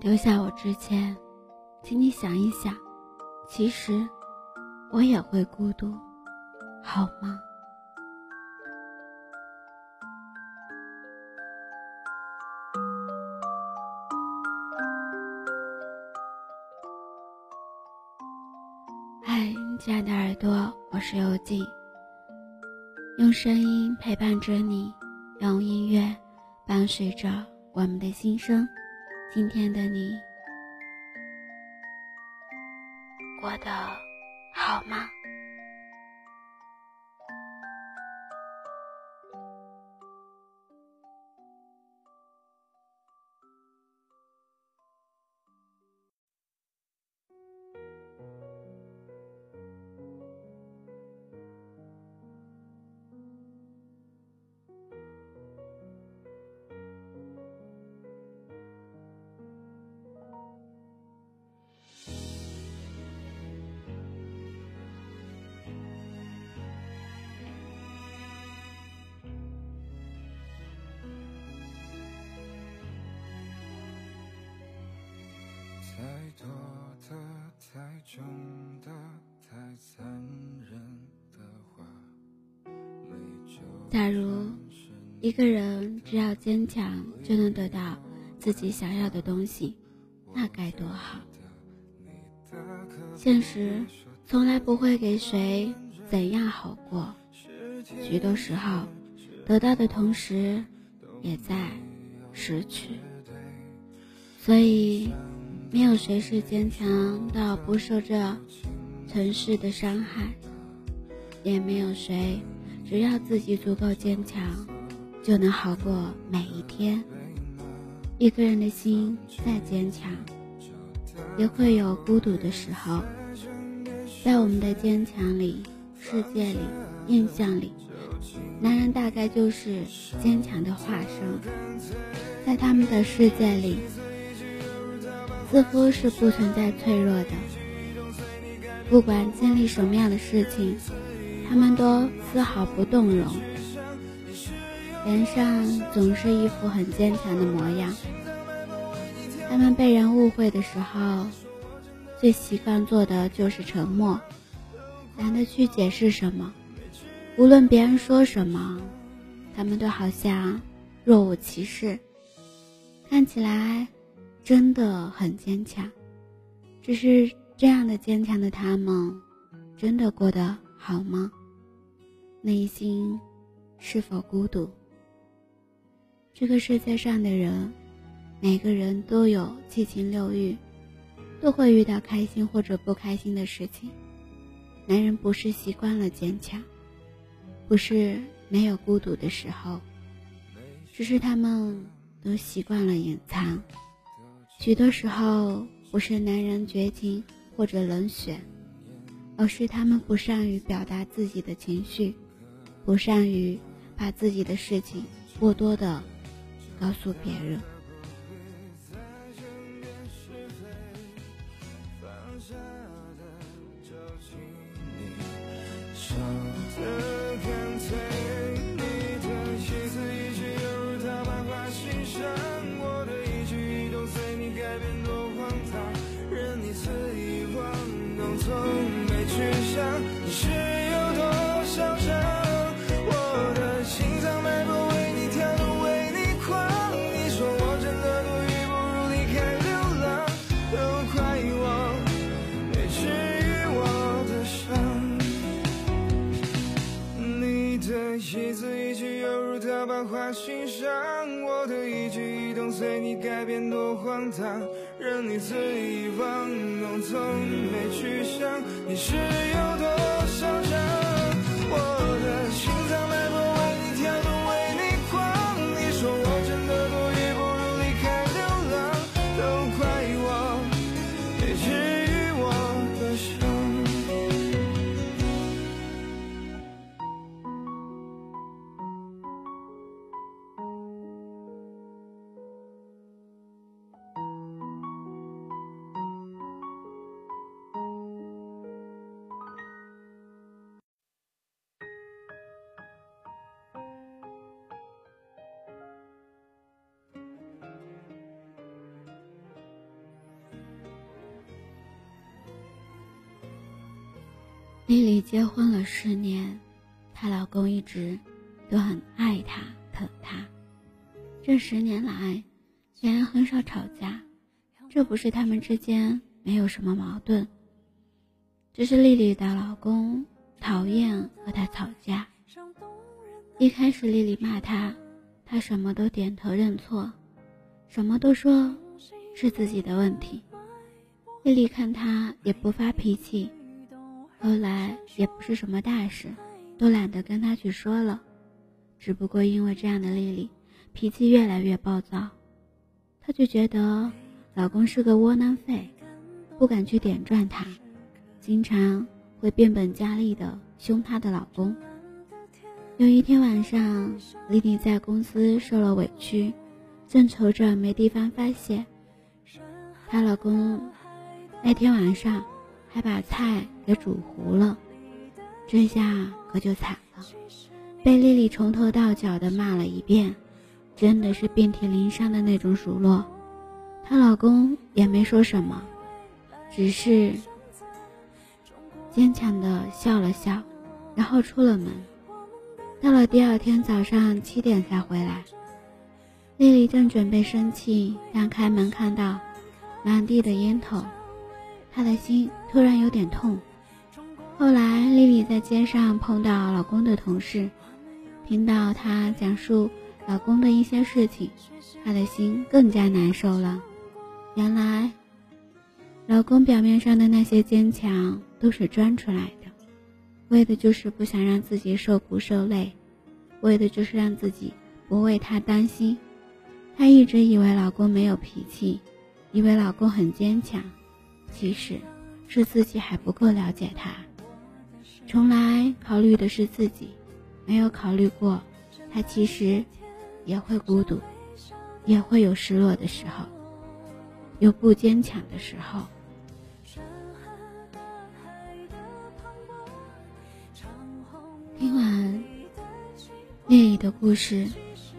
在你丢下我之前，请你想一想，其实我也会孤独，好吗？嗨，亲爱的耳朵，我是游记，用声音陪伴着你，用音乐伴随着我们的心声。今天的你过得好吗？太多的、太重的、太残忍的话。假如一个人只要坚强就能得到自己想要的东西，那该多好！现实从来不会给谁怎样好过，许多时候得到的同时也在失去，所以。没有谁是坚强到不受这尘世的伤害，也没有谁只要自己足够坚强，就能好过每一天。一个人的心再坚强，也会有孤独的时候。在我们的坚强里、世界里、印象里，男人大概就是坚强的化身，在他们的世界里。似乎是不存在脆弱的，不管经历什么样的事情，他们都丝毫不动容，脸上总是一副很坚强的模样。他们被人误会的时候，最习惯做的就是沉默，懒得去解释什么。无论别人说什么，他们都好像若无其事，看起来。真的很坚强，只是这样的坚强的他们，真的过得好吗？内心是否孤独？这个世界上的人，每个人都有七情六欲，都会遇到开心或者不开心的事情。男人不是习惯了坚强，不是没有孤独的时候，只是他们都习惯了隐藏。许多时候，不是男人绝情或者冷血，而是他们不善于表达自己的情绪，不善于把自己的事情过多的告诉别人。花心上，我的一举一动随你改变，多荒唐，任你肆意玩弄，从没去想你是有多嚣丽丽结婚了十年，她老公一直都很爱她、疼她。这十年来，两人很少吵架，这不是他们之间没有什么矛盾，只是丽丽的老公讨厌和她吵架。一开始，丽丽骂他，他什么都点头认错，什么都说是自己的问题。丽丽看他也不发脾气。后来也不是什么大事，都懒得跟他去说了。只不过因为这样的丽丽脾气越来越暴躁，她就觉得老公是个窝囊废，不敢去点转他，经常会变本加厉的凶她的老公。有一天晚上，丽丽在公司受了委屈，正愁着没地方发泄，她老公那天晚上。还把菜给煮糊了，这下可就惨了，被丽丽从头到脚的骂了一遍，真的是遍体鳞伤的那种数落。她老公也没说什么，只是坚强的笑了笑，然后出了门。到了第二天早上七点才回来，丽丽正准备生气，但开门看到满地的烟头。她的心突然有点痛。后来，丽丽在街上碰到老公的同事，听到她讲述老公的一些事情，她的心更加难受了。原来，老公表面上的那些坚强都是装出来的，为的就是不想让自己受苦受累，为的就是让自己不为他担心。她一直以为老公没有脾气，以为老公很坚强。其实，是自己还不够了解他，从来考虑的是自己，没有考虑过他其实也会孤独，也会有失落的时候，有不坚强的时候。听完丽丽的故事，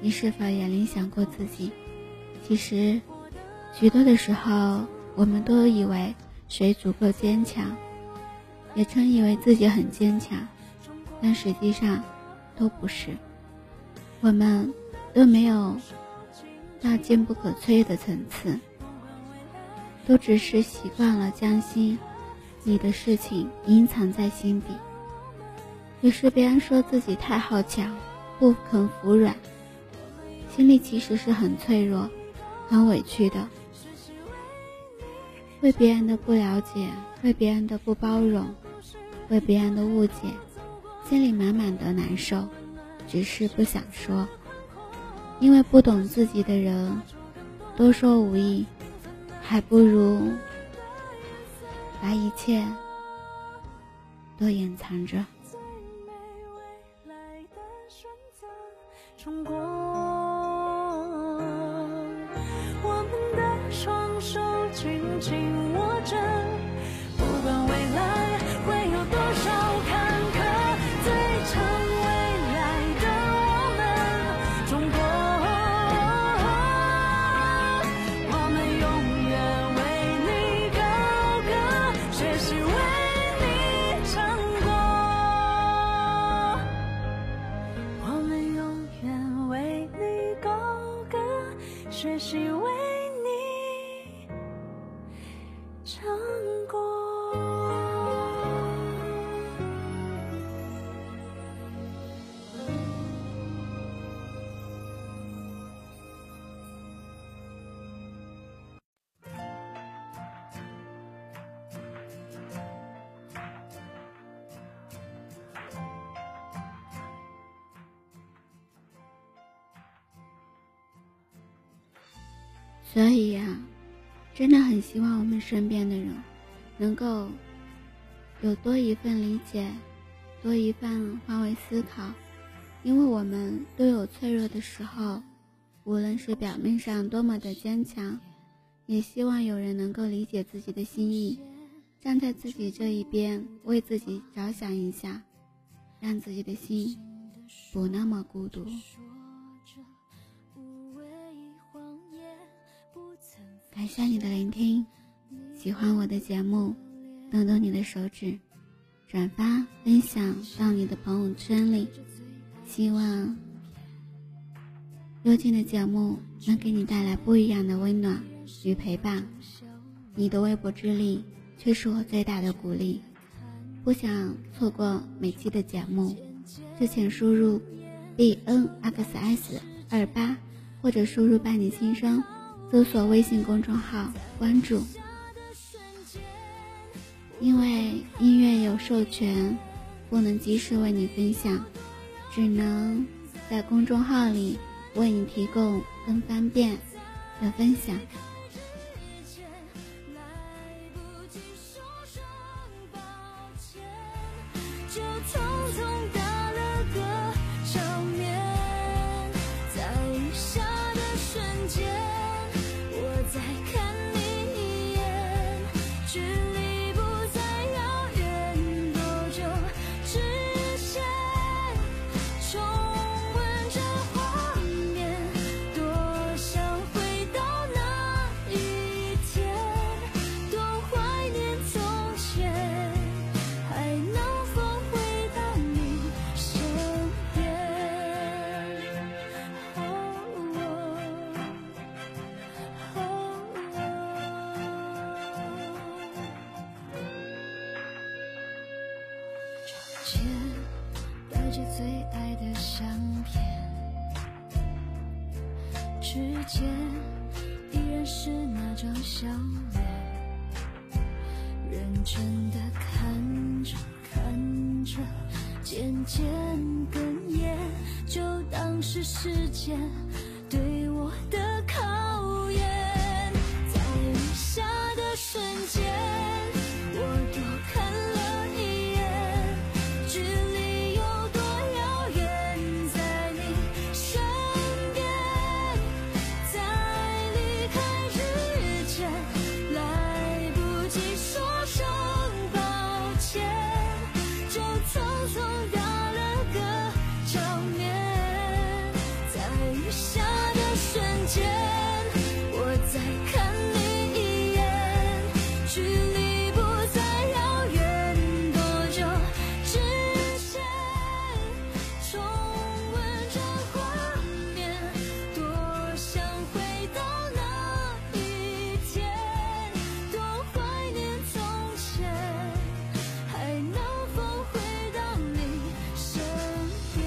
你是否也联想过自己？其实，许多的时候。我们都以为谁足够坚强，也曾以为自己很坚强，但实际上都不是。我们都没有到坚不可摧的层次，都只是习惯了将心里的事情隐藏在心底。有时别人说自己太好强，不肯服软，心里其实是很脆弱、很委屈的。为别人的不了解，为别人的不包容，为别人的误解，心里满满的难受，只是不想说。因为不懂自己的人，多说无益，还不如把一切都掩藏着。紧握着不管未来会有多少坎坷最长未来的我们中国我们永远为你高歌学习为你唱歌。我们永远为你高歌学习为所以呀，真的很希望我们身边的人，能够有多一份理解，多一份换位思考，因为我们都有脆弱的时候，无论是表面上多么的坚强，也希望有人能够理解自己的心意，站在自己这一边，为自己着想一下，让自己的心不那么孤独。感谢你的聆听，喜欢我的节目，动动你的手指，转发分享到你的朋友圈里。希望幽静的节目能给你带来不一样的温暖与陪伴。你的微薄之力却是我最大的鼓励。不想错过每期的节目，就请输入 b n x s 二八，或者输入“伴你心声”，搜索微信公众号关注。因为音乐有授权，不能及时为你分享，只能在公众号里为你提供更方便的分享。着最爱的相片，指尖依然是那张笑脸，认真的看着看着，渐渐哽咽，就当是时间对我的间，我再看你一眼，距离不再遥远，多久之前，重温这画面，多想回到那一天，多怀念从前，还能否回到你身边，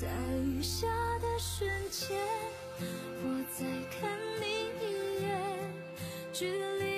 在雨下的瞬间。我再看你一眼距离